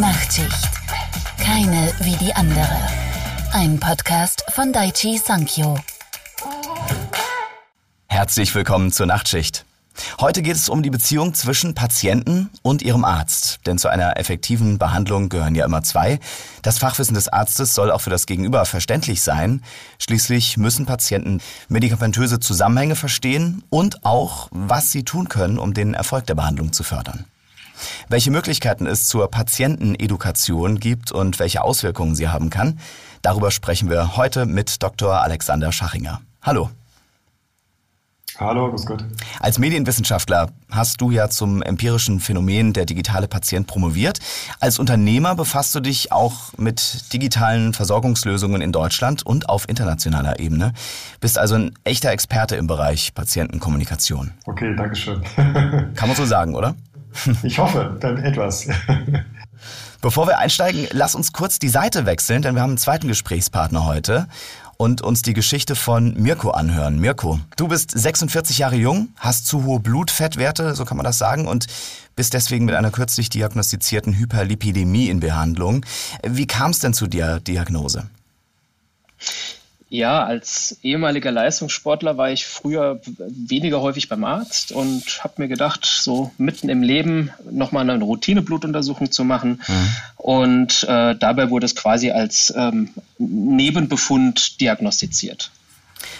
Nachtschicht. Keine wie die andere. Ein Podcast von Daichi Sankyo. Herzlich willkommen zur Nachtschicht. Heute geht es um die Beziehung zwischen Patienten und ihrem Arzt. Denn zu einer effektiven Behandlung gehören ja immer zwei. Das Fachwissen des Arztes soll auch für das Gegenüber verständlich sein. Schließlich müssen Patienten medikamentöse Zusammenhänge verstehen und auch, was sie tun können, um den Erfolg der Behandlung zu fördern. Welche Möglichkeiten es zur Patientenedukation gibt und welche Auswirkungen sie haben kann, darüber sprechen wir heute mit Dr. Alexander Schachinger. Hallo. Hallo, grüß Gott. Als Medienwissenschaftler hast du ja zum empirischen Phänomen der digitale Patient promoviert. Als Unternehmer befasst du dich auch mit digitalen Versorgungslösungen in Deutschland und auf internationaler Ebene. Bist also ein echter Experte im Bereich Patientenkommunikation. Okay, danke schön. Kann man so sagen, oder? Ich hoffe, dann etwas. Bevor wir einsteigen, lass uns kurz die Seite wechseln, denn wir haben einen zweiten Gesprächspartner heute und uns die Geschichte von Mirko anhören. Mirko, du bist 46 Jahre jung, hast zu hohe Blutfettwerte, so kann man das sagen, und bist deswegen mit einer kürzlich diagnostizierten Hyperlipidemie in Behandlung. Wie kam es denn zu der Diagnose? Ja, als ehemaliger Leistungssportler war ich früher weniger häufig beim Arzt und habe mir gedacht, so mitten im Leben nochmal eine Routineblutuntersuchung zu machen. Mhm. Und äh, dabei wurde es quasi als ähm, Nebenbefund diagnostiziert.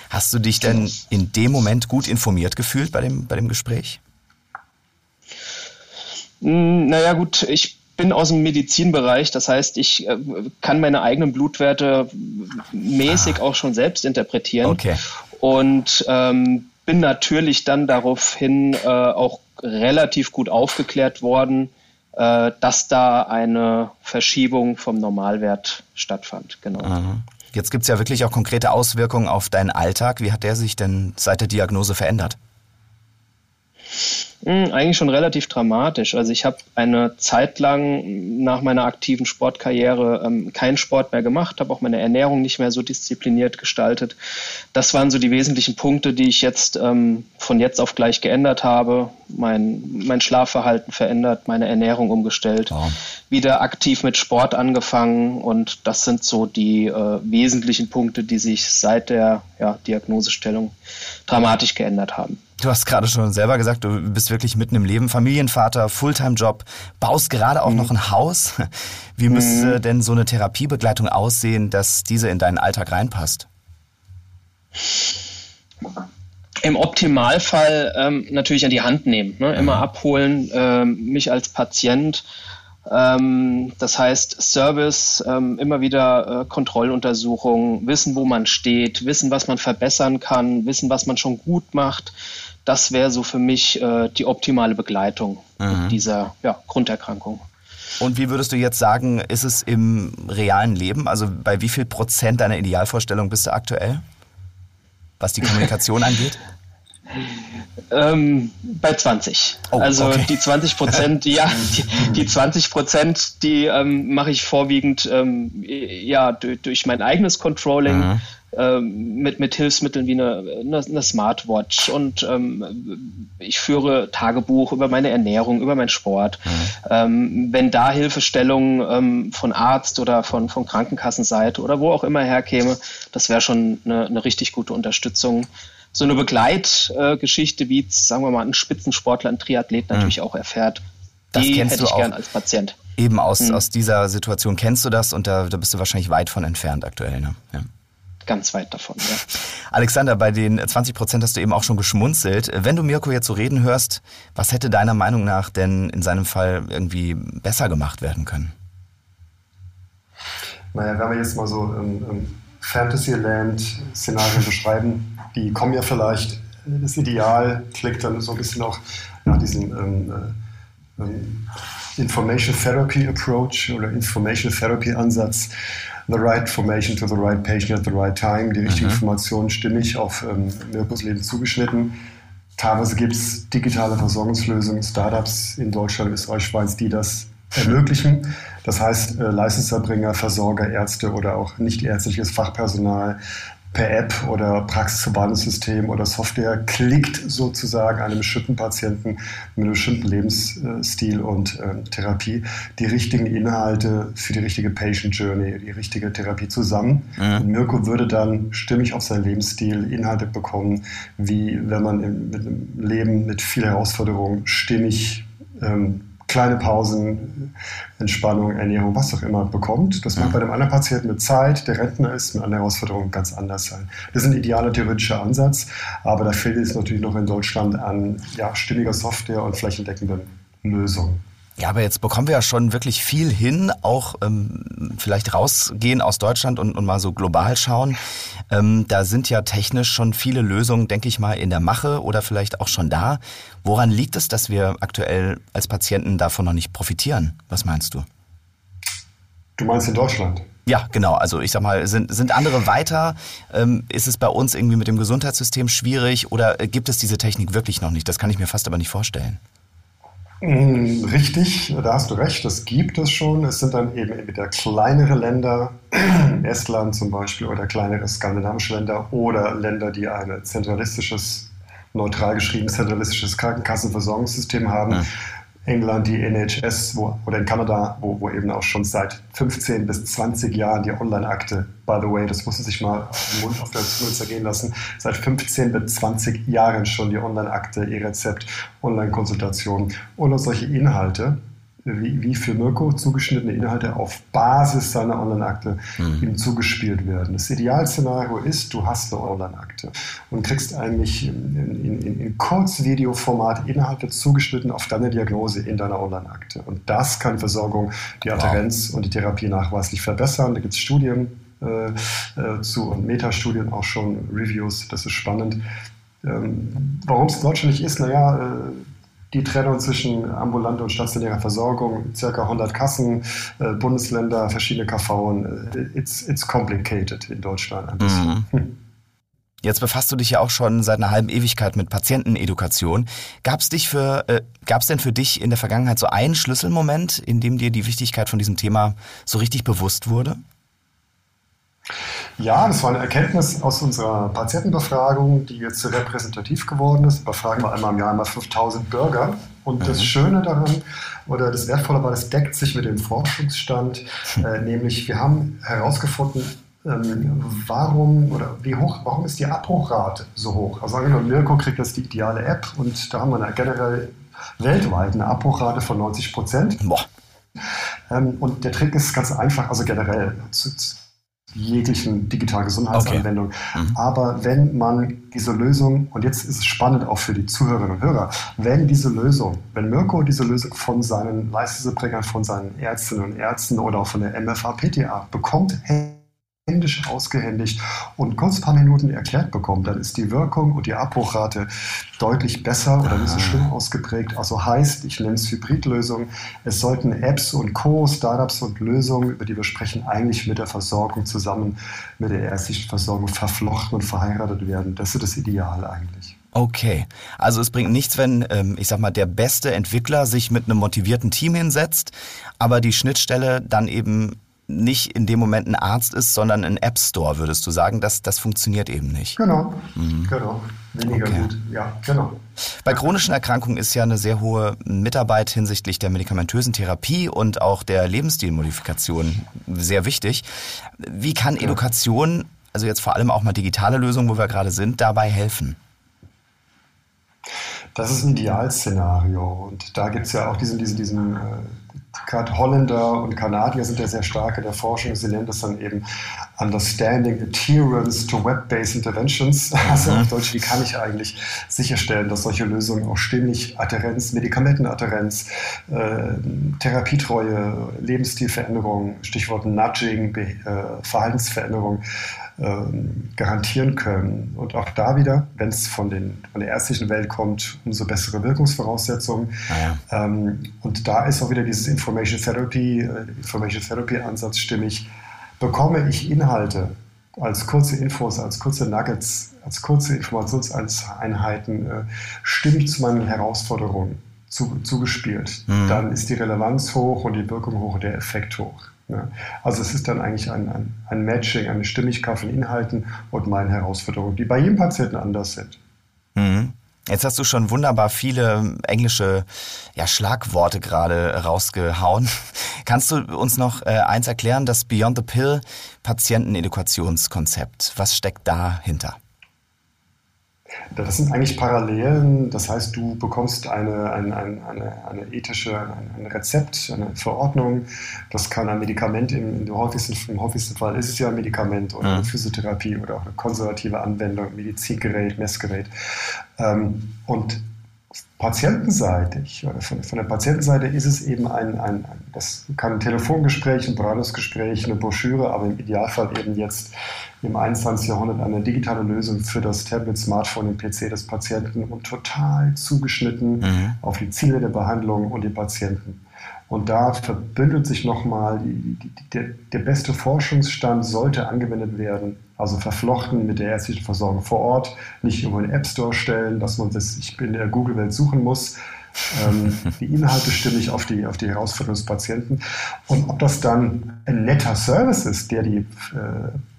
Hast du dich denn in dem Moment gut informiert gefühlt bei dem, bei dem Gespräch? Hm, naja, gut, ich bin aus dem Medizinbereich, das heißt, ich äh, kann meine eigenen Blutwerte mäßig ah. auch schon selbst interpretieren. Okay. Und ähm, bin natürlich dann daraufhin äh, auch relativ gut aufgeklärt worden, äh, dass da eine Verschiebung vom Normalwert stattfand. Genau. Mhm. Jetzt gibt es ja wirklich auch konkrete Auswirkungen auf deinen Alltag. Wie hat der sich denn seit der Diagnose verändert? Hm, eigentlich schon relativ dramatisch. Also ich habe eine Zeit lang nach meiner aktiven Sportkarriere ähm, keinen Sport mehr gemacht, habe auch meine Ernährung nicht mehr so diszipliniert gestaltet. Das waren so die wesentlichen Punkte, die ich jetzt ähm, von jetzt auf gleich geändert habe. Mein, mein Schlafverhalten verändert, meine Ernährung umgestellt, oh. wieder aktiv mit Sport angefangen und das sind so die äh, wesentlichen Punkte, die sich seit der ja, Diagnosestellung dramatisch geändert haben. Du hast gerade schon selber gesagt, du bist wirklich mitten im Leben, Familienvater, Fulltime-Job, baust gerade auch mhm. noch ein Haus. Wie müsste mhm. denn so eine Therapiebegleitung aussehen, dass diese in deinen Alltag reinpasst? Im Optimalfall ähm, natürlich an die Hand nehmen, ne? immer mhm. abholen, ähm, mich als Patient. Ähm, das heißt Service, ähm, immer wieder äh, Kontrolluntersuchungen, wissen, wo man steht, wissen, was man verbessern kann, wissen, was man schon gut macht das wäre so für mich äh, die optimale Begleitung mhm. dieser ja, Grunderkrankung. Und wie würdest du jetzt sagen, ist es im realen Leben? Also bei wie viel Prozent deiner Idealvorstellung bist du aktuell, was die Kommunikation angeht? Ähm, bei 20. Oh, also okay. die 20 Prozent, ja, die, die 20 Prozent, die ähm, mache ich vorwiegend ähm, ja, durch, durch, mein eigenes Controlling. Mhm. Ähm, mit, mit Hilfsmitteln wie eine, eine, eine Smartwatch und ähm, ich führe Tagebuch über meine Ernährung, über meinen Sport. Mhm. Ähm, wenn da Hilfestellung ähm, von Arzt oder von, von Krankenkassenseite oder wo auch immer herkäme, das wäre schon eine, eine richtig gute Unterstützung so eine Begleitgeschichte, wie sagen wir mal ein Spitzensportler, ein Triathlet natürlich mhm. auch erfährt. Das die kennst hätte du ich auch. gern als Patient. Eben aus, mhm. aus dieser Situation kennst du das und da, da bist du wahrscheinlich weit von entfernt aktuell. Ne? Ja ganz weit davon. Ja. Alexander, bei den 20 Prozent hast du eben auch schon geschmunzelt. Wenn du Mirko jetzt so reden hörst, was hätte deiner Meinung nach denn in seinem Fall irgendwie besser gemacht werden können? Naja, wenn wir jetzt mal so ein, ein Fantasyland-Szenarien beschreiben, die kommen ja vielleicht, das Ideal klingt dann so ein bisschen auch nach diesem ähm, ähm, Information Therapy Approach oder Information Therapy Ansatz the right information to the right patient at the right time, die richtige mhm. Information stimmig auf ähm, Mirkus Leben zugeschnitten. Teilweise gibt es digitale Versorgungslösungen, Startups in Deutschland, Österreich, Schweiz, die das ermöglichen. Das heißt, äh, Leistungserbringer, Versorger, Ärzte oder auch nicht ärztliches Fachpersonal per App oder Praxisverbandssystem oder Software klickt sozusagen einem bestimmten Patienten mit einem bestimmten Lebensstil und äh, Therapie die richtigen Inhalte für die richtige Patient Journey, die richtige Therapie zusammen. Mhm. Und Mirko würde dann stimmig auf seinen Lebensstil Inhalte bekommen, wie wenn man im, mit einem Leben mit viel Herausforderungen stimmig ähm, kleine Pausen, Entspannung, Ernährung, was auch immer bekommt. Das mag bei dem anderen Patienten mit Zeit, der Rentner ist, mit einer Herausforderung ganz anders sein. Das ist ein idealer theoretischer Ansatz, aber da fehlt es natürlich noch in Deutschland an ja, stimmiger Software und flächendeckenden Lösungen. Ja, aber jetzt bekommen wir ja schon wirklich viel hin, auch ähm, vielleicht rausgehen aus Deutschland und, und mal so global schauen. Ähm, da sind ja technisch schon viele Lösungen, denke ich mal, in der Mache oder vielleicht auch schon da. Woran liegt es, dass wir aktuell als Patienten davon noch nicht profitieren? Was meinst du? Du meinst in Deutschland? Ja, genau. Also ich sag mal, sind, sind andere weiter? Ähm, ist es bei uns irgendwie mit dem Gesundheitssystem schwierig oder gibt es diese Technik wirklich noch nicht? Das kann ich mir fast aber nicht vorstellen. Mm, richtig, da hast du recht, das gibt es schon. Es sind dann eben entweder kleinere Länder, Estland zum Beispiel, oder kleinere skandinavische Länder oder Länder, die ein zentralistisches, neutral geschrieben zentralistisches Krankenkassenversorgungssystem haben. Ja England die NHS wo, oder in Kanada, wo, wo eben auch schon seit 15 bis 20 Jahren die Online-Akte, by the way, das muss sich mal auf den Mund auf der Zunge zergehen lassen, seit 15 bis 20 Jahren schon die Online-Akte, E-Rezept, Online-Konsultation oder solche Inhalte wie, wie für Mirko zugeschnittene Inhalte auf Basis seiner Online-Akte mhm. ihm zugespielt werden. Das Idealszenario ist, du hast eine Online-Akte und kriegst eigentlich in, in, in, in Kurzvideoformat Inhalte zugeschnitten auf deine Diagnose in deiner Online-Akte. Und das kann Versorgung, die Adherenz wow. und die Therapie nachweislich verbessern. Da gibt es Studien äh, äh, zu und Metastudien auch schon, Reviews, das ist spannend. Ähm, Warum es in Deutschland nicht ist, naja, äh, die Trennung zwischen ambulanter und stationärer Versorgung, circa 100 Kassen, äh, Bundesländer, verschiedene KV. Äh, it's, it's complicated in Deutschland ein bisschen. Mhm. Jetzt befasst du dich ja auch schon seit einer halben Ewigkeit mit Patientenedukation. Gab es dich für, äh, gab es denn für dich in der Vergangenheit so einen Schlüsselmoment, in dem dir die Wichtigkeit von diesem Thema so richtig bewusst wurde? Ja, das war eine Erkenntnis aus unserer Patientenbefragung, die jetzt repräsentativ geworden ist. Befragen wir einmal im Jahr einmal 5000 Bürger. Und das mhm. Schöne daran oder das Wertvolle war, das deckt sich mit dem Forschungsstand, hm. äh, nämlich wir haben herausgefunden, ähm, warum oder wie hoch, warum ist die Abbruchrate so hoch? Also angenommen, Mirko kriegt jetzt die ideale App und da haben wir eine generell weltweit eine Abbruchrate von 90 Prozent. Ähm, und der Trick ist ganz einfach, also generell zu, jeglichen digitalen Gesundheitsanwendungen. Okay. Mhm. Aber wenn man diese Lösung, und jetzt ist es spannend auch für die Zuhörerinnen und Hörer, wenn diese Lösung, wenn Mirko diese Lösung von seinen Leistungserbringern, von seinen Ärztinnen und Ärzten oder auch von der MFA-PTA bekommt, hey, händisch ausgehändigt und kurz ein paar Minuten erklärt bekommt, dann ist die Wirkung und die Abbruchrate deutlich besser oder nicht so schlimm ah. ausgeprägt. Also heißt, ich nenne es Hybridlösung, es sollten Apps und Co., Startups und Lösungen, über die wir sprechen, eigentlich mit der Versorgung zusammen, mit der ärztlichen Versorgung verflochten und verheiratet werden. Das ist das Ideal eigentlich. Okay, also es bringt nichts, wenn, ähm, ich sag mal, der beste Entwickler sich mit einem motivierten Team hinsetzt, aber die Schnittstelle dann eben nicht in dem Moment ein Arzt ist, sondern ein App Store, würdest du sagen, das, das funktioniert eben nicht. Genau, mhm. genau. Weniger okay. gut, ja, genau. Bei chronischen Erkrankungen ist ja eine sehr hohe Mitarbeit hinsichtlich der medikamentösen Therapie und auch der Lebensstilmodifikation sehr wichtig. Wie kann ja. Education, also jetzt vor allem auch mal digitale Lösungen, wo wir gerade sind, dabei helfen? Das ist ein Idealszenario. Und da gibt es ja auch diesen, diesen, diesen äh, gerade Holländer und Kanadier sind ja sehr stark in der Forschung. Sie nennen das dann eben Understanding Adherence to Web-Based Interventions. Also auf mhm. Deutsch, wie kann ich eigentlich sicherstellen, dass solche Lösungen auch stimmig Adherenz, Medikamentenadherenz, äh, Therapietreue, Lebensstilveränderung, Stichwort Nudging, Be äh, Verhaltensveränderung, ähm, garantieren können. Und auch da wieder, wenn es von, von der ärztlichen Welt kommt, umso bessere Wirkungsvoraussetzungen. Ah ja. ähm, und da ist auch wieder dieses Information Therapy, äh, Information Therapy Ansatz stimmig. Bekomme ich Inhalte als kurze Infos, als kurze Nuggets, als kurze Informationseinheiten äh, stimmig zu meinen Herausforderungen zu, zugespielt, mhm. dann ist die Relevanz hoch und die Wirkung hoch und der Effekt hoch. Ja. Also es ist dann eigentlich ein, ein, ein Matching, eine Stimmigkeit von Inhalten und meinen Herausforderungen, die bei jedem Patienten anders sind. Mhm. Jetzt hast du schon wunderbar viele englische ja, Schlagworte gerade rausgehauen. Kannst du uns noch äh, eins erklären, das Beyond the Pill Patientenedukationskonzept? Was steckt dahinter? Das sind eigentlich Parallelen. Das heißt, du bekommst eine, eine, eine, eine ethische, ein Rezept, eine Verordnung. Das kann ein Medikament, im, im, häufigsten, im häufigsten Fall ist es ja ein Medikament oder eine mhm. Physiotherapie oder auch eine konservative Anwendung, Medizingerät, Messgerät. Ähm, und patientenseitig oder von, von, der Patientenseite ist es eben ein, ein, ein, das kann ein Telefongespräch, ein Beratungsgespräch, eine Broschüre, aber im Idealfall eben jetzt im 21. Jahrhundert eine digitale Lösung für das Tablet, Smartphone, den PC des Patienten und total zugeschnitten mhm. auf die Ziele der Behandlung und die Patienten. Und da verbündet sich nochmal, der, der beste Forschungsstand sollte angewendet werden, also verflochten mit der ärztlichen Versorgung vor Ort, nicht irgendwo in den App Store stellen, dass man das in der Google-Welt suchen muss. ähm, die Inhalte stimmig auf die, auf die Herausforderungen des Patienten. Und ob das dann ein netter Service ist, der die äh,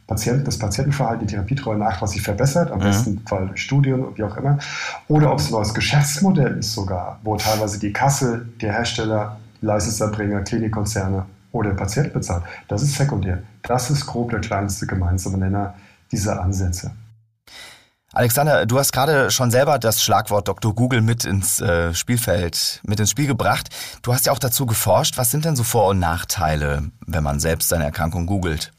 Patienten, das Patientenverhalten, die Therapietreue nachweislich verbessert, am ja. besten Fall Studien und wie auch immer, oder ob es ein neues Geschäftsmodell ist sogar, wo teilweise die Kasse, der Hersteller, Leistungserbringer, Klinikkonzerne oder der Patient bezahlt. Das ist sekundär. Das ist grob der kleinste gemeinsame Nenner dieser Ansätze. Alexander, du hast gerade schon selber das Schlagwort Dr. Google mit ins äh, Spielfeld, mit ins Spiel gebracht. Du hast ja auch dazu geforscht. Was sind denn so Vor- und Nachteile, wenn man selbst seine Erkrankung googelt?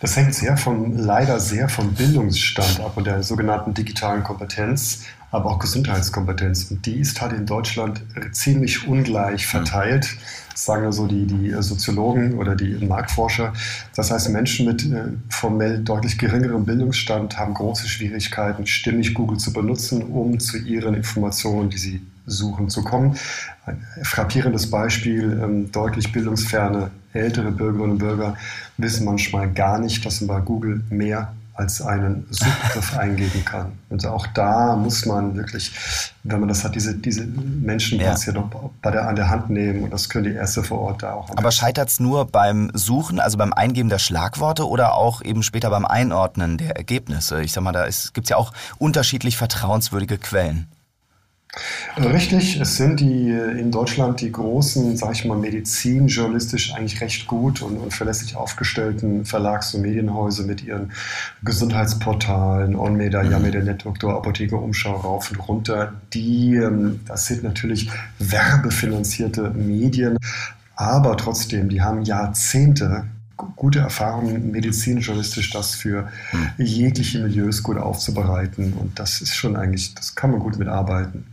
Das hängt sehr von, leider sehr vom Bildungsstand ab und der sogenannten digitalen Kompetenz, aber auch Gesundheitskompetenz. Und die ist halt in Deutschland ziemlich ungleich verteilt. Das sagen also die, die Soziologen oder die Marktforscher. Das heißt, Menschen mit äh, formell deutlich geringerem Bildungsstand haben große Schwierigkeiten, stimmig Google zu benutzen, um zu ihren Informationen, die sie suchen, zu kommen. Ein frappierendes Beispiel, ähm, deutlich bildungsferne ältere Bürgerinnen und Bürger wissen manchmal gar nicht, dass man bei Google mehr als einen Suchbegriff eingeben kann. Und auch da muss man wirklich, wenn man das hat, diese, diese Menschen ja. ja noch bei der, an der Hand nehmen und das können die Ärzte vor Ort da auch. Aber scheitert es nur beim Suchen, also beim Eingeben der Schlagworte oder auch eben später beim Einordnen der Ergebnisse? Ich sag mal, da gibt es ja auch unterschiedlich vertrauenswürdige Quellen. Richtig, es sind die in Deutschland die großen, sag ich mal, medizinjournalistisch eigentlich recht gut und, und verlässlich aufgestellten Verlags- und Medienhäuser mit ihren Gesundheitsportalen, OnMeda, mhm. Yameda, Netdoktor, Apotheke, Umschau, rauf und runter. Die, ähm, das sind natürlich werbefinanzierte Medien, aber trotzdem, die haben Jahrzehnte gute Erfahrungen medizinjournalistisch das für hm. jegliche Milieus gut aufzubereiten. Und das ist schon eigentlich, das kann man gut mitarbeiten.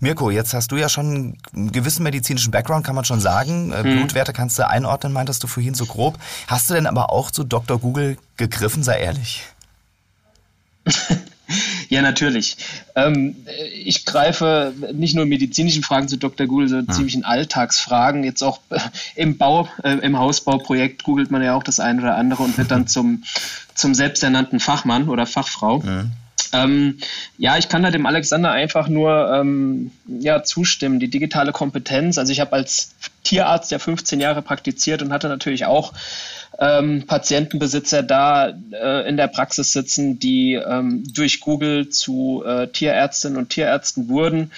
Mirko, jetzt hast du ja schon einen gewissen medizinischen Background, kann man schon sagen. Hm. Blutwerte kannst du einordnen, meintest du vorhin so grob. Hast du denn aber auch zu Dr. Google gegriffen, sei ehrlich? Ja, natürlich. Ähm, ich greife nicht nur in medizinischen Fragen zu Dr. Google, sondern ja. ziemlich in Alltagsfragen. Jetzt auch äh, im Bau, äh, im Hausbauprojekt googelt man ja auch das eine oder andere und wird dann zum, zum selbsternannten Fachmann oder Fachfrau. Ja. Ähm, ja, ich kann da dem Alexander einfach nur ähm, ja, zustimmen. Die digitale Kompetenz, also ich habe als Tierarzt ja 15 Jahre praktiziert und hatte natürlich auch ähm, Patientenbesitzer da äh, in der Praxis sitzen, die ähm, durch Google zu äh, Tierärztinnen und Tierärzten wurden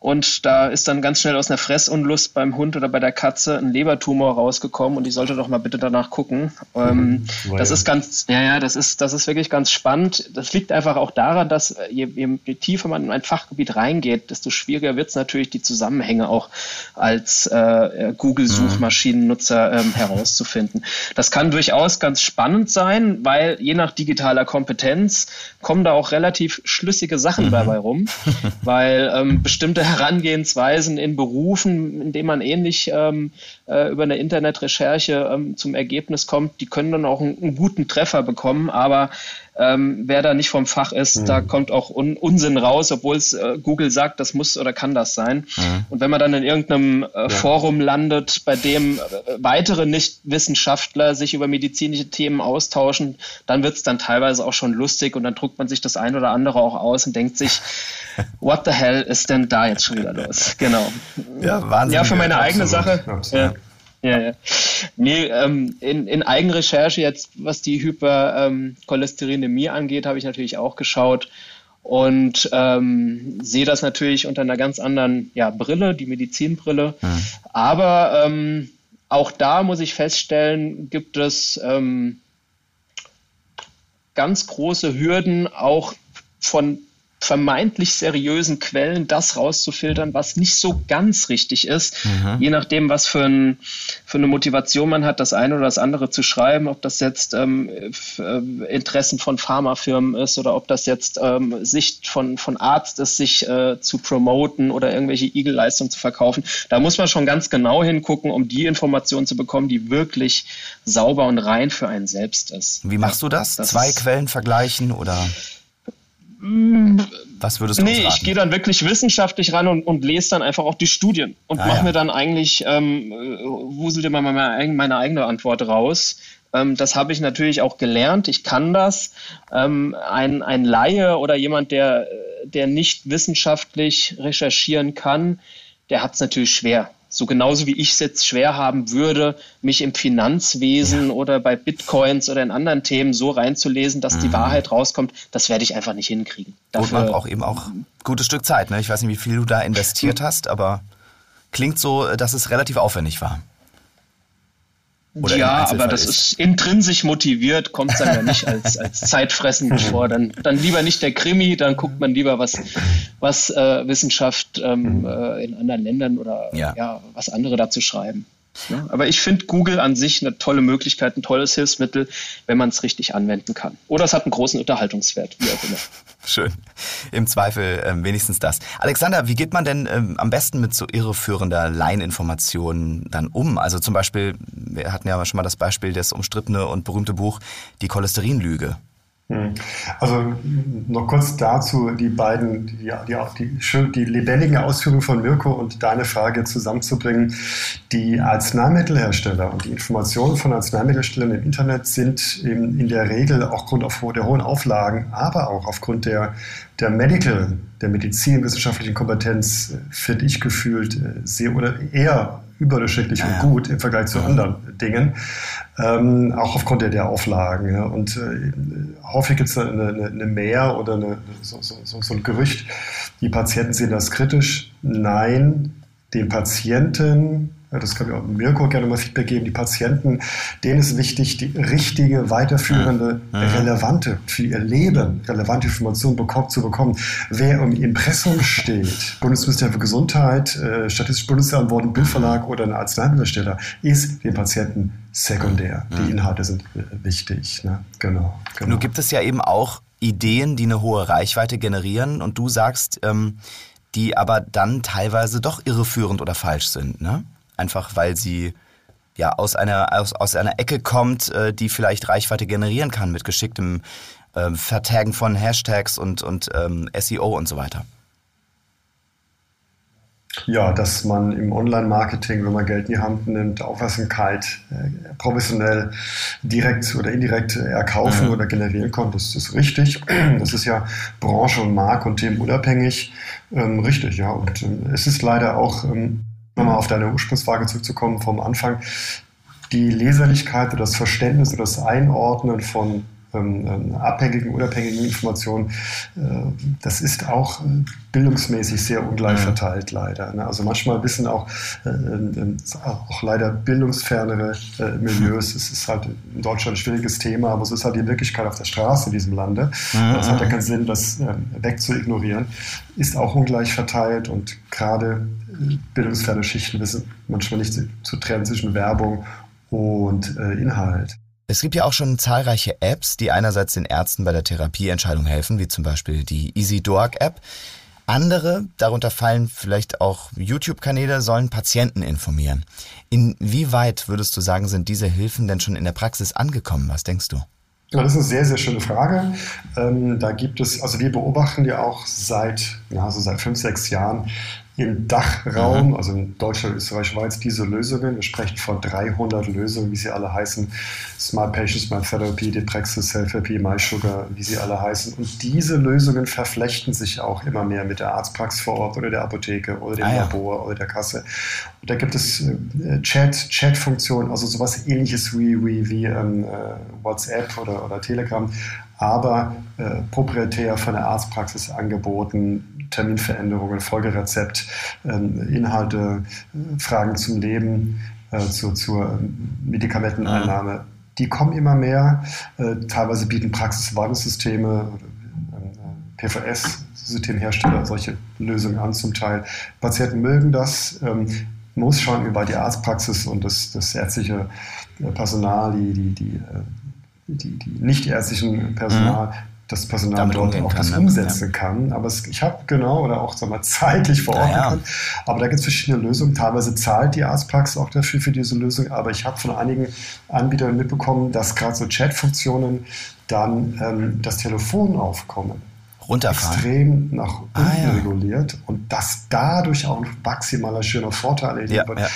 und da ist dann ganz schnell aus einer Fressunlust beim Hund oder bei der Katze ein Lebertumor rausgekommen und die sollte doch mal bitte danach gucken. Ähm, mhm. das ist ganz, ja, ja, das ist, das ist wirklich ganz spannend. Das liegt einfach auch daran, dass äh, je, je, je tiefer man in ein Fachgebiet reingeht, desto schwieriger wird es natürlich, die Zusammenhänge auch als äh, Google-Suchmaschinennutzer ähm, herauszufinden. Das kann durchaus ganz spannend sein, weil je nach digitaler Kompetenz kommen da auch relativ schlüssige Sachen mhm. dabei rum, weil ähm, bestimmte Herangehensweisen in Berufen, in denen man ähnlich ähm, äh, über eine Internetrecherche ähm, zum Ergebnis kommt, die können dann auch einen, einen guten Treffer bekommen, aber ähm, wer da nicht vom Fach ist, mhm. da kommt auch Un Unsinn raus, obwohl es äh, Google sagt, das muss oder kann das sein. Mhm. Und wenn man dann in irgendeinem äh, ja. Forum landet, bei dem äh, weitere Nichtwissenschaftler sich über medizinische Themen austauschen, dann wird es dann teilweise auch schon lustig und dann druckt man sich das ein oder andere auch aus und denkt sich, what the hell ist denn da jetzt schon wieder los? Genau. Ja, Wahnsinn. Ja, für meine eigene Sache. Absolut. Ja. Ja, ja. Nee, ähm, in, in Eigenrecherche jetzt, was die Hypercholesterinämie ähm, angeht, habe ich natürlich auch geschaut und ähm, sehe das natürlich unter einer ganz anderen ja, Brille, die Medizinbrille. Mhm. Aber ähm, auch da muss ich feststellen, gibt es ähm, ganz große Hürden, auch von vermeintlich seriösen Quellen das rauszufiltern, was nicht so ganz richtig ist. Mhm. Je nachdem, was für, ein, für, eine Motivation man hat, das eine oder das andere zu schreiben, ob das jetzt ähm, äh, Interessen von Pharmafirmen ist oder ob das jetzt ähm, Sicht von, von Arzt ist, sich äh, zu promoten oder irgendwelche Igel-Leistungen zu verkaufen. Da muss man schon ganz genau hingucken, um die Information zu bekommen, die wirklich sauber und rein für einen selbst ist. Wie machst du das? das Zwei Quellen vergleichen oder? Was würdest du Nee, ich gehe dann wirklich wissenschaftlich ran und, und lese dann einfach auch die Studien und ah, mache ja. mir dann eigentlich, ähm, äh, wusel dir mal meine, meine eigene Antwort raus. Ähm, das habe ich natürlich auch gelernt, ich kann das. Ähm, ein, ein Laie oder jemand, der, der nicht wissenschaftlich recherchieren kann, der hat es natürlich schwer. So genauso wie ich es jetzt schwer haben würde, mich im Finanzwesen ja. oder bei Bitcoins oder in anderen Themen so reinzulesen, dass mhm. die Wahrheit rauskommt, das werde ich einfach nicht hinkriegen. Dafür, Und man braucht eben auch ein gutes Stück Zeit. Ne? Ich weiß nicht, wie viel du da investiert hast, aber klingt so, dass es relativ aufwendig war. Oder ja, aber das ist. ist intrinsisch motiviert, kommt dann ja nicht als, als zeitfressend vor. Dann, dann lieber nicht der Krimi, dann guckt man lieber, was, was äh, Wissenschaft ähm, äh, in anderen Ländern oder ja. ja was andere dazu schreiben. Ja, aber ich finde Google an sich eine tolle Möglichkeit, ein tolles Hilfsmittel, wenn man es richtig anwenden kann. Oder es hat einen großen Unterhaltungswert, wie auch immer. Schön. Im Zweifel ähm, wenigstens das. Alexander, wie geht man denn ähm, am besten mit so irreführender Laieninformation dann um? Also zum Beispiel, wir hatten ja schon mal das Beispiel, das umstrittene und berühmte Buch Die Cholesterinlüge. Hm. Also noch kurz dazu die beiden, die, die, die, die lebendigen Ausführungen von Mirko und deine Frage zusammenzubringen. Die Arzneimittelhersteller und die Informationen von Arzneimittelherstellern im Internet sind in, in der Regel auch aufgrund der hohen Auflagen, aber auch aufgrund der, der Medical, der medizinwissenschaftlichen Kompetenz, äh, finde ich gefühlt äh, sehr oder eher überdurchschnittlich ja, und gut im Vergleich zu anderen Dingen, ähm, auch aufgrund der, der Auflagen. Ja. Und äh, häufig gibt es eine, eine, eine Mehr oder eine, so, so, so ein Gerücht, die Patienten sehen das kritisch. Nein, den Patienten das kann mir auch Mirko gerne mal Feedback geben, die Patienten, denen ist wichtig, die richtige, weiterführende, ja. relevante, für ihr Leben relevante Information bekommt, zu bekommen. Wer im Impressum steht, Bundesministerium für Gesundheit, äh, Statistisches Bundesamt, Wort- Bildverlag oder ein Arzneimittelhersteller, ist dem Patienten sekundär. Ja. Die Inhalte sind äh, wichtig. Ne? Genau, genau. Nun gibt es ja eben auch Ideen, die eine hohe Reichweite generieren und du sagst, ähm, die aber dann teilweise doch irreführend oder falsch sind, ne? Einfach weil sie ja aus einer, aus, aus einer Ecke kommt, äh, die vielleicht Reichweite generieren kann mit geschicktem äh, Vertagen von Hashtags und, und ähm, SEO und so weiter. Ja, dass man im Online-Marketing, wenn man Geld in die Hand nimmt, Aufmerksamkeit äh, professionell direkt oder indirekt erkaufen mhm. oder generieren kann, das ist richtig. Das ist ja Branche und Markt und Themen unabhängig. Ähm, richtig, ja. Und ähm, es ist leider auch ähm, nochmal auf deine Ursprungsfrage zurückzukommen vom Anfang, die Leserlichkeit oder das Verständnis oder das Einordnen von ähm, ähm, abhängigen, unabhängigen Informationen, äh, das ist auch äh, bildungsmäßig sehr ungleich ja. verteilt, leider. Ne? Also manchmal wissen auch, äh, äh, auch leider bildungsfernere äh, Milieus, es ist halt in Deutschland ein schwieriges Thema, aber es ist halt die Wirklichkeit auf der Straße in diesem Lande. Ja. Es hat ja keinen Sinn, das ähm, wegzuignorieren. Ist auch ungleich verteilt und gerade äh, bildungsferne Schichten wissen manchmal nicht zu, zu trennen zwischen Werbung und Inhalt. Es gibt ja auch schon zahlreiche Apps, die einerseits den Ärzten bei der Therapieentscheidung helfen, wie zum Beispiel die EasyDoc App. Andere, darunter fallen vielleicht auch YouTube-Kanäle, sollen Patienten informieren. Inwieweit würdest du sagen, sind diese Hilfen denn schon in der Praxis angekommen? Was denkst du? Ja, das ist eine sehr, sehr schöne Frage. Ähm, da gibt es, also wir beobachten ja auch seit, ja, also seit fünf, sechs Jahren im Dachraum, also in Deutschland, Österreich, Schweiz, diese Lösungen. Wir sprechen von 300 Lösungen, wie sie alle heißen. Smart Patient, Smart Therapy, Deprexis, Self-Therapy, MySugar, wie sie alle heißen. Und diese Lösungen verflechten sich auch immer mehr mit der Arztpraxis vor Ort oder der Apotheke oder dem ah, ja. Labor oder der Kasse. Und da gibt es äh, Chat, Chat-Funktionen, also sowas ähnliches wie, wie, wie ähm, äh, WhatsApp oder, oder Telegram, aber äh, proprietär von der Arztpraxis angeboten, Terminveränderungen, Folgerezept, ähm, Inhalte, äh, Fragen zum Leben, äh, zu, zur Medikamenteneinnahme. Mhm. Die kommen immer mehr. Äh, teilweise bieten Praxiswartungssysteme, PVS-Systemhersteller solche Lösungen an zum Teil. Patienten mögen das. Ähm, muss schauen über die Arztpraxis und das, das ärztliche Personal, die, die, die, die, die nicht ärztlichen Personal, mhm das Personal dort auch kann, das ne? umsetzen ja. kann. Aber es, ich habe genau oder auch sag mal, zeitlich verordnen ja, ja. kann. Aber da gibt es verschiedene Lösungen. Teilweise zahlt die Arztpraxis auch dafür für diese Lösung. Aber ich habe von einigen Anbietern mitbekommen, dass gerade so Chat-Funktionen dann ähm, das Telefon aufkommen. Runterfahren. extrem nach unten ah, reguliert und dass dadurch auch ein maximaler schöner Vorteil erlebt wird.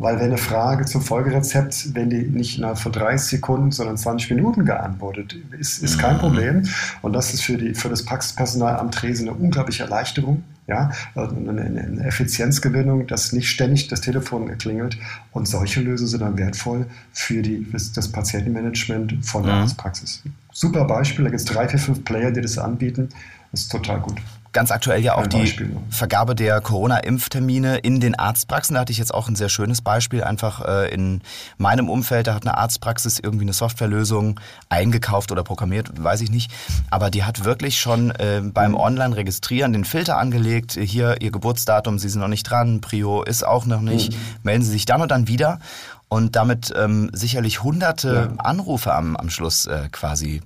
Weil wenn eine Frage zum Folgerezept, wenn die nicht innerhalb von 30 Sekunden, sondern 20 Minuten geantwortet, ist, ist kein mhm. Problem. Und das ist für, die, für das Praxispersonal am Tresen eine unglaubliche Erleichterung, ja, eine, eine Effizienzgewinnung, dass nicht ständig das Telefon klingelt. Und solche Lösungen sind dann wertvoll für die, das, das Patientenmanagement von der mhm. Arztpraxis. Super Beispiel, da gibt es drei, vier, fünf Player, die das anbieten. Das ist total gut ganz aktuell ja auch die Vergabe der Corona-Impftermine in den Arztpraxen. Da hatte ich jetzt auch ein sehr schönes Beispiel. Einfach äh, in meinem Umfeld, da hat eine Arztpraxis irgendwie eine Softwarelösung eingekauft oder programmiert, weiß ich nicht. Aber die hat wirklich schon äh, beim Online-Registrieren den Filter angelegt. Hier Ihr Geburtsdatum, Sie sind noch nicht dran, Prio ist auch noch nicht. Mhm. Melden Sie sich dann und dann wieder. Und damit ähm, sicherlich hunderte ja. Anrufe am, am Schluss äh, quasi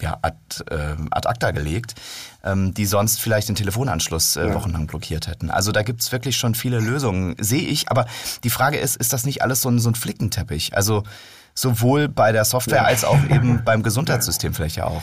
ja, ad, äh, ad acta gelegt, ähm, die sonst vielleicht den Telefonanschluss äh, ja. wochenlang blockiert hätten. Also da gibt's wirklich schon viele Lösungen, sehe ich. Aber die Frage ist, ist das nicht alles so ein, so ein Flickenteppich? Also sowohl bei der Software ja. als auch eben beim Gesundheitssystem vielleicht ja auch.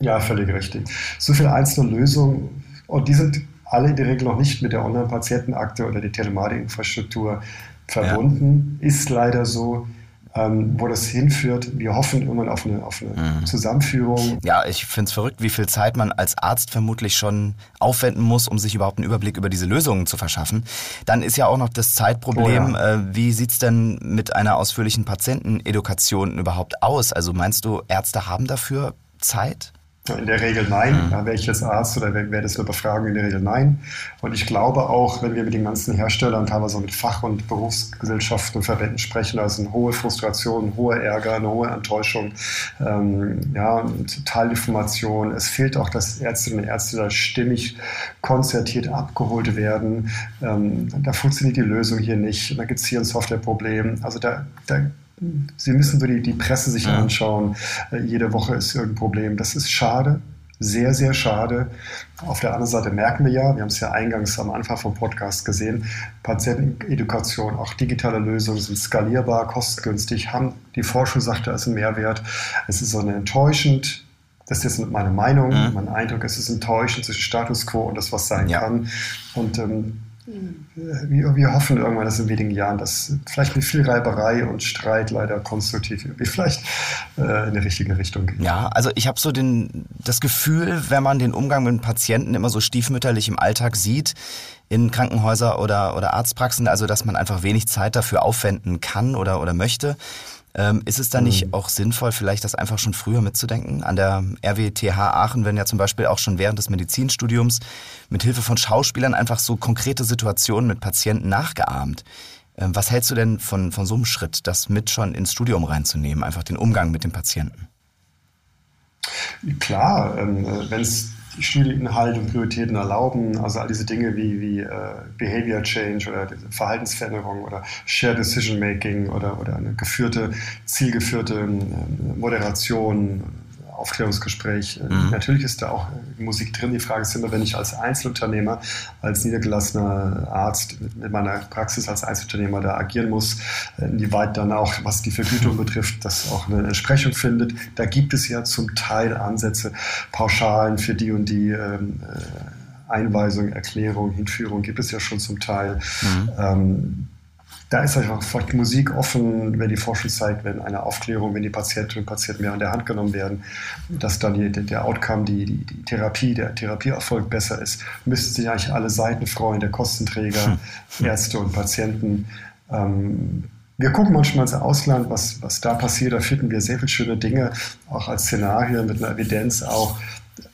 Ja, völlig richtig. So viele einzelne Lösungen und die sind alle in der Regel noch nicht mit der Online-Patientenakte oder der Telematikinfrastruktur verbunden. Ja. Ist leider so ähm, wo das hinführt. Wir hoffen irgendwann auf eine, auf eine mhm. Zusammenführung. Ja, ich finde es verrückt, wie viel Zeit man als Arzt vermutlich schon aufwenden muss, um sich überhaupt einen Überblick über diese Lösungen zu verschaffen. Dann ist ja auch noch das Zeitproblem, oh ja. äh, wie sieht's denn mit einer ausführlichen Patientenedukation überhaupt aus? Also meinst du, Ärzte haben dafür Zeit? In der Regel nein. Mhm. Jetzt Arzt oder wäre das eine Befragung in der Regel nein. Und ich glaube auch, wenn wir mit den ganzen Herstellern, teilweise mit Fach- und Berufsgesellschaften und Verbänden sprechen, da ist eine hohe Frustration, ein hoher Ärger, eine hohe Enttäuschung, ähm, ja, Teilinformation. Es fehlt auch, dass Ärztinnen und Ärzte da stimmig konzertiert abgeholt werden. Ähm, da funktioniert die Lösung hier nicht. Und da gibt es hier ein Softwareproblem. Also da, da Sie müssen so die, die Presse sich ja. anschauen. Äh, jede Woche ist irgendein Problem. Das ist schade, sehr, sehr schade. Auf der anderen Seite merken wir ja, wir haben es ja eingangs am Anfang vom Podcast gesehen, Patientenedukation, auch digitale Lösungen sind skalierbar, kostengünstig, haben die Forschung sagt, da ist ein Mehrwert. Es ist so eine enttäuschend, das ist jetzt meine Meinung, mhm. mein Eindruck, es ist enttäuschend zwischen Status quo und das, was sein ja. kann. Und ähm, wir, wir, hoffen irgendwann, dass in wenigen Jahren das vielleicht mit viel Reiberei und Streit leider konstruktiv irgendwie vielleicht äh, in die richtige Richtung geht. Ja, also ich habe so den, das Gefühl, wenn man den Umgang mit Patienten immer so stiefmütterlich im Alltag sieht, in Krankenhäuser oder, oder Arztpraxen, also dass man einfach wenig Zeit dafür aufwenden kann oder, oder möchte, ähm, ist es dann nicht mhm. auch sinnvoll, vielleicht das einfach schon früher mitzudenken? An der RWTH Aachen werden ja zum Beispiel auch schon während des Medizinstudiums mit Hilfe von Schauspielern einfach so konkrete Situationen mit Patienten nachgeahmt. Ähm, was hältst du denn von, von so einem Schritt, das mit schon ins Studium reinzunehmen, einfach den Umgang mit dem Patienten? Klar, ähm, wenn es Studieninhalte und Prioritäten erlauben, also all diese Dinge wie, wie äh, Behavior Change oder Verhaltensveränderung oder Shared Decision Making oder, oder eine geführte, zielgeführte äh, Moderation, Aufklärungsgespräch. Mhm. Natürlich ist da auch Musik drin. Die Frage ist immer, wenn ich als Einzelunternehmer, als niedergelassener Arzt mit meiner Praxis als Einzelunternehmer da agieren muss, inwieweit dann auch, was die Vergütung betrifft, das auch eine Entsprechung findet. Da gibt es ja zum Teil Ansätze, Pauschalen für die und die ähm, Einweisung, Erklärung, Hinführung gibt es ja schon zum Teil. Mhm. Ähm, da ist einfach vielleicht Musik offen, wenn die Forschung zeigt, wenn eine Aufklärung, wenn die Patientinnen und Patienten mehr an der Hand genommen werden, dass dann die, der Outcome, die, die, die, Therapie, der Therapieerfolg besser ist, müssten sich eigentlich alle Seiten freuen, der Kostenträger, hm. Ärzte und Patienten. Ähm, wir gucken manchmal ins Ausland, was, was da passiert. Da finden wir sehr viele schöne Dinge, auch als Szenarien mit einer Evidenz auch.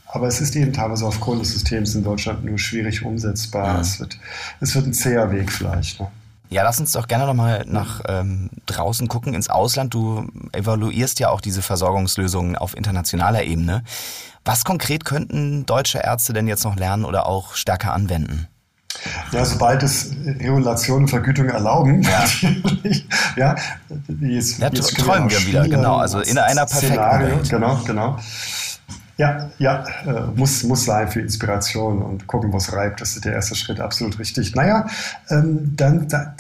Aber es ist eben teilweise aufgrund des Systems in Deutschland nur schwierig umsetzbar. Ja. Es, wird, es wird ein zäher Weg vielleicht. Ne? Ja, lass uns doch gerne nochmal nach ähm, draußen gucken, ins Ausland. Du evaluierst ja auch diese Versorgungslösungen auf internationaler Ebene. Was konkret könnten deutsche Ärzte denn jetzt noch lernen oder auch stärker anwenden? Ja, sobald es Regulation und Vergütung erlauben, ja, ja, jetzt, ja jetzt träumen wir wieder, genau, also in einer perfekten Szenario, Welt. Genau, genau. Ja, ja, äh, muss, muss sein für Inspiration und gucken, was reibt. Das ist der erste Schritt, absolut richtig. Naja, ähm, dann da,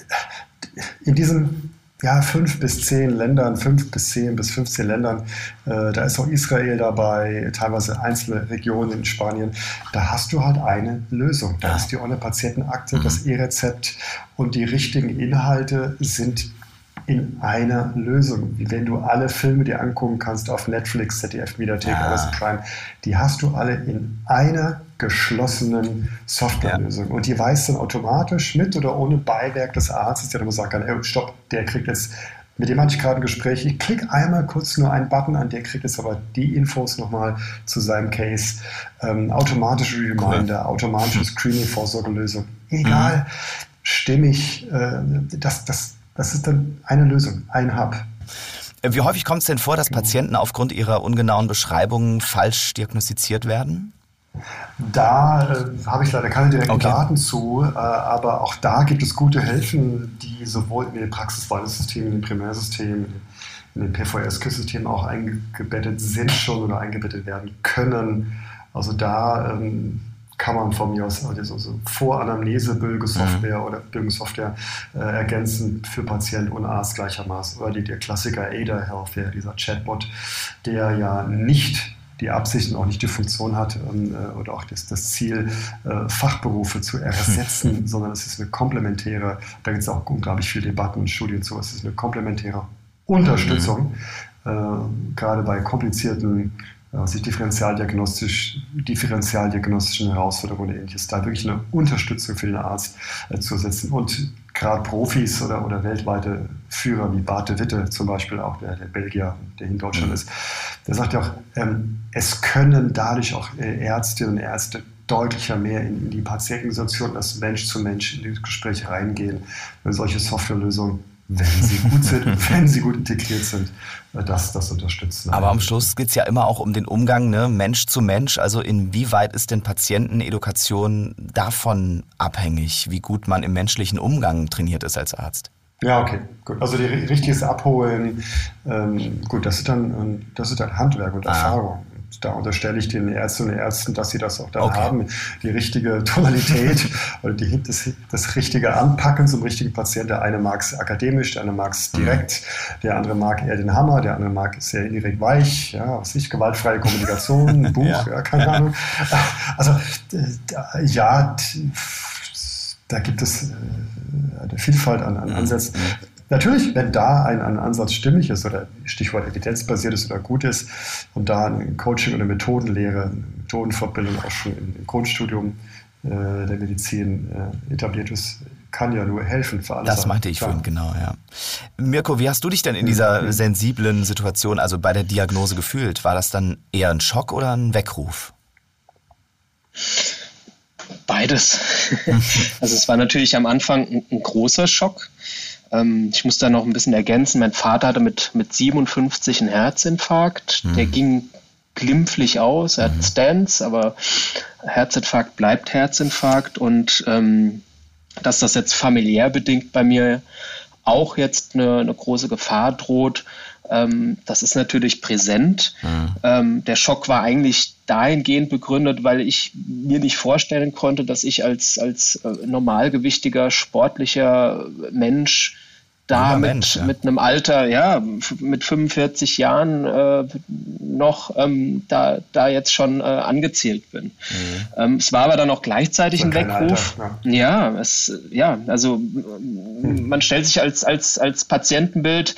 in diesen ja, fünf bis zehn Ländern, fünf bis zehn bis 15 Ländern, äh, da ist auch Israel dabei, teilweise einzelne Regionen in Spanien, da hast du halt eine Lösung. Da ist die Ohne-Patientenakte, mhm. das E-Rezept und die richtigen Inhalte sind in einer Lösung. Wie wenn du alle Filme dir angucken kannst auf Netflix, ZDF, Mediathek, ja. Amazon Prime, die hast du alle in einer geschlossenen Softwarelösung. Ja. Und die weiß dann automatisch mit oder ohne Beiwerk des Arztes, der dann mal sagen kann, hey, stopp, der kriegt jetzt mit dem hatte ich gerade ein Gespräch. Ich klicke einmal kurz nur einen Button an, der kriegt jetzt aber die Infos nochmal zu seinem Case. Ähm, automatische Reminder, cool. automatische Screening-Vorsorgelösung. Egal, mhm. stimmig. Äh, das, das, das ist dann eine Lösung, ein Hub. Wie häufig kommt es denn vor, dass Patienten aufgrund ihrer ungenauen Beschreibungen falsch diagnostiziert werden? Da äh, habe ich leider keine direkten okay. Daten zu, äh, aber auch da gibt es gute Hilfen, die sowohl in den Praxiswahlsystemen, in den Primärsystemen, in den PVS-Systemen auch eingebettet sind schon oder eingebettet werden können. Also da ähm, kann man von mir aus also so Voranamnese-Bildungssoftware mhm. oder Bildungssoftware äh, ergänzen für Patient und Arzt gleichermaßen. Oder die, der Klassiker Ada Health, dieser Chatbot, der ja nicht die Absicht und auch nicht die Funktion hat ähm, äh, oder auch das, das Ziel, äh, Fachberufe zu ersetzen, sondern es ist eine komplementäre, da gibt es auch unglaublich viele Debatten und Studien zu, es ist eine komplementäre Unterstützung, mhm. äh, gerade bei komplizierten sich differentialdiagnostisch, differentialdiagnostischen Herausforderungen und ähnliches, da wirklich eine Unterstützung für den Arzt äh, zu setzen. Und gerade Profis oder, oder weltweite Führer wie Barte Witte zum Beispiel, auch der, der Belgier, der in Deutschland mhm. ist, der sagt ja auch, ähm, es können dadurch auch äh, Ärztinnen und Ärzte deutlicher mehr in, in die Patientensituation als Mensch zu Mensch in die Gespräche reingehen, wenn solche Softwarelösungen wenn sie gut sind, wenn sie gut integriert sind, äh, das, das unterstützen. Aber am Schluss geht es ja immer auch um den Umgang, ne? Mensch zu Mensch. Also inwieweit ist denn Patientenedukation davon abhängig, wie gut man im menschlichen Umgang trainiert ist als Arzt? Ja, okay, gut. Also die richtiges Abholen, ähm, gut, das ist dann, das ist dann Handwerk und ah. Erfahrung da unterstelle ich den Ärztinnen und Ärzten, dass sie das auch dann okay. haben, die richtige Tonalität oder die, das, das, richtige Anpacken zum richtigen Patienten. Der eine mag es akademisch, der andere mag es direkt, der andere mag eher den Hammer, der andere mag es sehr indirekt weich, ja, was nicht, gewaltfreie Kommunikation, ein Buch, ja. ja. keine Ahnung. Also äh, ja, da gibt es äh, eine Vielfalt an, an mhm. Ansätzen. Natürlich, wenn da ein, ein Ansatz stimmig ist oder Stichwort evidenzbasiert ist oder gut ist und da ein Coaching oder Methodenlehre, eine Methodenfortbildung auch schon im, Grundstudium äh, der Medizin äh, etabliert ist, kann ja nur helfen für alles. Das meinte ich vorhin, genau, ja. Mirko, wie hast du dich denn in dieser mhm. sensiblen Situation, also bei der Diagnose gefühlt? War das dann eher ein Schock oder ein Weckruf? Beides. also es war natürlich am Anfang ein, ein großer Schock. Ähm, ich muss da noch ein bisschen ergänzen. Mein Vater hatte mit, mit 57 einen Herzinfarkt. Mhm. Der ging glimpflich aus. Er hat mhm. Stents, aber Herzinfarkt bleibt Herzinfarkt. Und ähm, dass das jetzt familiär bedingt bei mir auch jetzt eine, eine große Gefahr droht, Ähm, das ist natürlich präsent. Mhm. Ähm, der Schock war eigentlich dahingehend begründet, weil ich mir nicht vorstellen konnte, dass ich als, als äh, normalgewichtiger, sportlicher Mensch da mit, Mensch, ja. mit einem Alter, ja, mit 45 Jahren äh, noch ähm, da, da jetzt schon äh, angezählt bin. Mhm. Ähm, es war aber dann auch gleichzeitig ein Weckruf. Alter, ja. ja, es, ja, also mhm. man stellt sich als, als, als Patientenbild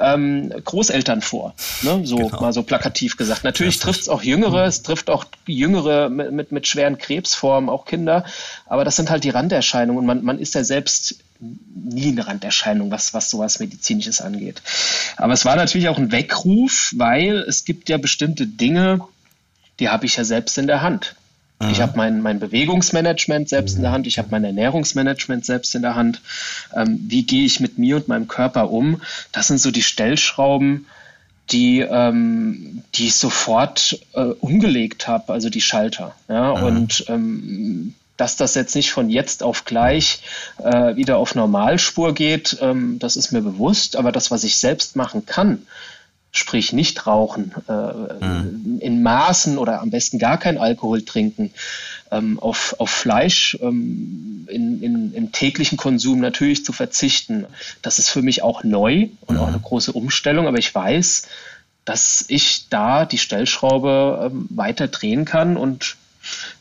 ähm, Großeltern vor, ne? so genau. mal so plakativ gesagt. Natürlich trifft es auch Jüngere, mhm. es trifft auch Jüngere mit, mit, mit schweren Krebsformen, auch Kinder, aber das sind halt die Randerscheinungen und man, man ist ja selbst nie eine Randerscheinung, was, was sowas Medizinisches angeht. Aber es war natürlich auch ein Weckruf, weil es gibt ja bestimmte Dinge, die habe ich ja selbst in der Hand. Mhm. Ich habe mein, mein Bewegungsmanagement selbst in der Hand, ich habe mein Ernährungsmanagement selbst in der Hand. Ähm, wie gehe ich mit mir und meinem Körper um? Das sind so die Stellschrauben, die, ähm, die ich sofort äh, umgelegt habe, also die Schalter. Ja? Und ähm, dass das jetzt nicht von jetzt auf gleich äh, wieder auf Normalspur geht, ähm, das ist mir bewusst. Aber das, was ich selbst machen kann, sprich nicht rauchen, äh, mhm. in Maßen oder am besten gar kein Alkohol trinken, ähm, auf, auf Fleisch ähm, in, in, im täglichen Konsum natürlich zu verzichten, das ist für mich auch neu und mhm. auch eine große Umstellung. Aber ich weiß, dass ich da die Stellschraube ähm, weiter drehen kann und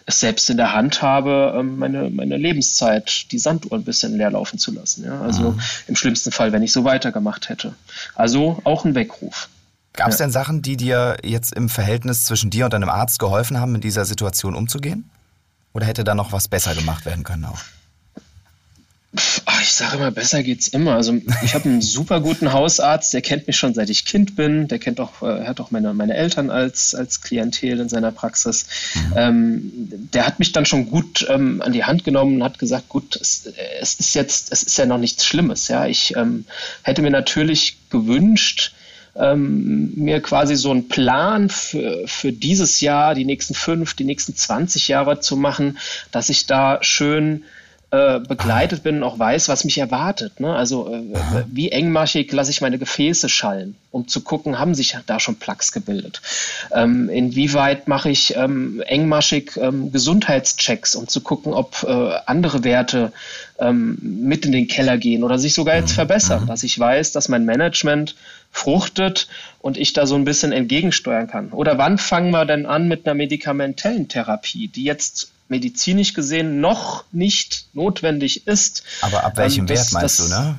es selbst in der Hand habe, ähm, meine, meine Lebenszeit, die Sanduhr ein bisschen leer laufen zu lassen. Ja? Also mhm. im schlimmsten Fall, wenn ich so weitergemacht hätte. Also auch ein Weckruf. Gab es ja. denn Sachen, die dir jetzt im Verhältnis zwischen dir und deinem Arzt geholfen haben, mit dieser Situation umzugehen? Oder hätte da noch was besser gemacht werden können auch? Ach, ich sage immer, besser geht's immer. Also ich habe einen super guten Hausarzt, der kennt mich schon seit ich Kind bin. Der kennt auch, äh, hat auch meine, meine Eltern als, als Klientel in seiner Praxis. Mhm. Ähm, der hat mich dann schon gut ähm, an die Hand genommen und hat gesagt, gut, es, es, ist jetzt, es ist ja noch nichts Schlimmes. Ja, ich ähm, hätte mir natürlich gewünscht, ähm, mir quasi so einen Plan für, für dieses Jahr, die nächsten fünf, die nächsten 20 Jahre zu machen, dass ich da schön äh, begleitet bin und auch weiß, was mich erwartet. Ne? Also äh, wie engmaschig lasse ich meine Gefäße schallen, um zu gucken, haben sich da schon Plaques gebildet. Ähm, inwieweit mache ich ähm, engmaschig ähm, Gesundheitschecks, um zu gucken, ob äh, andere Werte ähm, mit in den Keller gehen oder sich sogar jetzt mhm. verbessern, mhm. dass ich weiß, dass mein Management fruchtet und ich da so ein bisschen entgegensteuern kann. Oder wann fangen wir denn an mit einer medikamentellen Therapie, die jetzt medizinisch gesehen noch nicht notwendig ist. Aber ab welchem ähm, Wert meinst das, du, ne?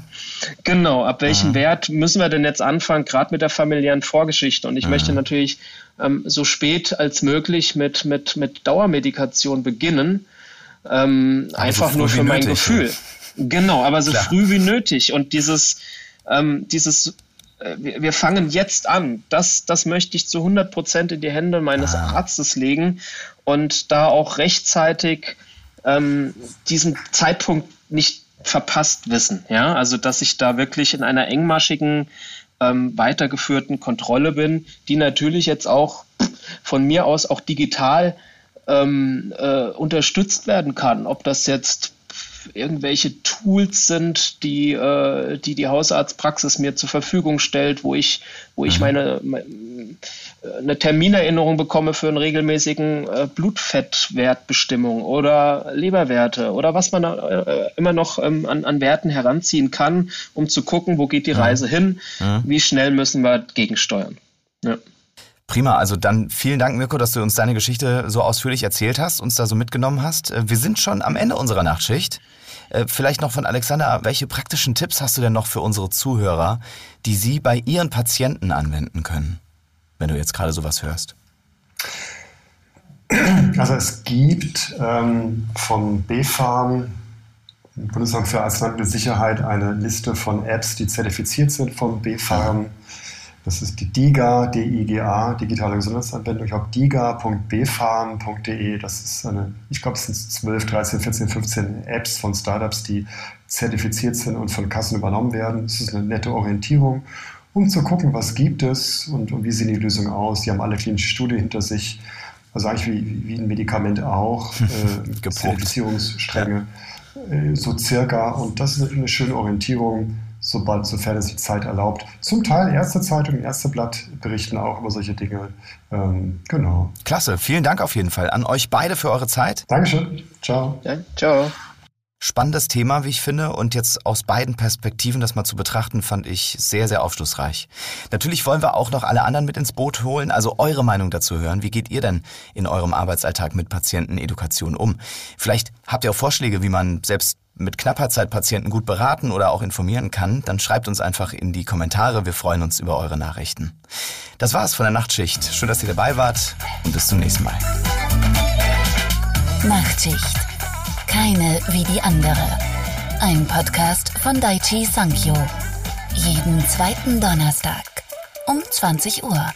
Genau, ab welchem mhm. Wert müssen wir denn jetzt anfangen, gerade mit der familiären Vorgeschichte? Und ich mhm. möchte natürlich ähm, so spät als möglich mit, mit, mit Dauermedikation beginnen. Ähm, einfach so nur für mein Gefühl. Genau, aber so Klar. früh wie nötig. Und dieses, ähm, dieses äh, wir fangen jetzt an. Das, das möchte ich zu 100 Prozent in die Hände meines ah. Arztes legen und da auch rechtzeitig ähm, diesen Zeitpunkt nicht verpasst wissen. Ja, also dass ich da wirklich in einer engmaschigen, ähm, weitergeführten Kontrolle bin, die natürlich jetzt auch von mir aus auch digital ähm, äh, unterstützt werden kann. Ob das jetzt irgendwelche Tools sind, die, äh, die die Hausarztpraxis mir zur Verfügung stellt, wo ich, wo ich mhm. meine, meine eine Terminerinnerung bekomme für einen regelmäßigen äh, Blutfettwertbestimmung oder Leberwerte oder was man äh, immer noch ähm, an, an Werten heranziehen kann, um zu gucken, wo geht die Reise hin, mhm. wie schnell müssen wir gegensteuern. Ja. Prima, also dann vielen Dank, Mirko, dass du uns deine Geschichte so ausführlich erzählt hast, uns da so mitgenommen hast. Äh, wir sind schon am Ende unserer Nachtschicht. Äh, vielleicht noch von Alexander, welche praktischen Tipps hast du denn noch für unsere Zuhörer, die sie bei ihren Patienten anwenden können, wenn du jetzt gerade sowas hörst? Also es gibt ähm, vom BfArM, Bundesamt für Arzneimittelsicherheit, eine Liste von Apps, die zertifiziert sind vom BfArM. Das ist die DIGA, D-I-G-A, digitale Gesundheitsanwendung. Ich habe diga.bfarm.de. Das ist eine, ich glaube, es sind 12, 13, 14, 15 Apps von Startups, die zertifiziert sind und von Kassen übernommen werden. Das ist eine nette Orientierung, um zu gucken, was gibt es und, und wie sehen die Lösungen aus. Die haben alle klinische Studien hinter sich. Also eigentlich wie, wie ein Medikament auch, äh, Zertifizierungsstränge, äh, so circa. Und das ist eine schöne Orientierung sobald, sofern es die Zeit erlaubt. Zum Teil erste Zeitung, erste Blatt berichten auch über solche Dinge. Ähm, genau. Klasse, vielen Dank auf jeden Fall an euch beide für eure Zeit. Dankeschön. Ciao. Ja, ciao. Spannendes Thema, wie ich finde, und jetzt aus beiden Perspektiven das mal zu betrachten, fand ich sehr, sehr aufschlussreich. Natürlich wollen wir auch noch alle anderen mit ins Boot holen, also eure Meinung dazu hören. Wie geht ihr denn in eurem Arbeitsalltag mit Patientenedukation um? Vielleicht habt ihr auch Vorschläge, wie man selbst mit knapper Zeit Patienten gut beraten oder auch informieren kann, dann schreibt uns einfach in die Kommentare. Wir freuen uns über eure Nachrichten. Das war's von der Nachtschicht. Schön, dass ihr dabei wart und bis zum nächsten Mal. Nachtschicht keine wie die andere. Ein Podcast von Daichi Sankyo. Jeden zweiten Donnerstag um 20 Uhr.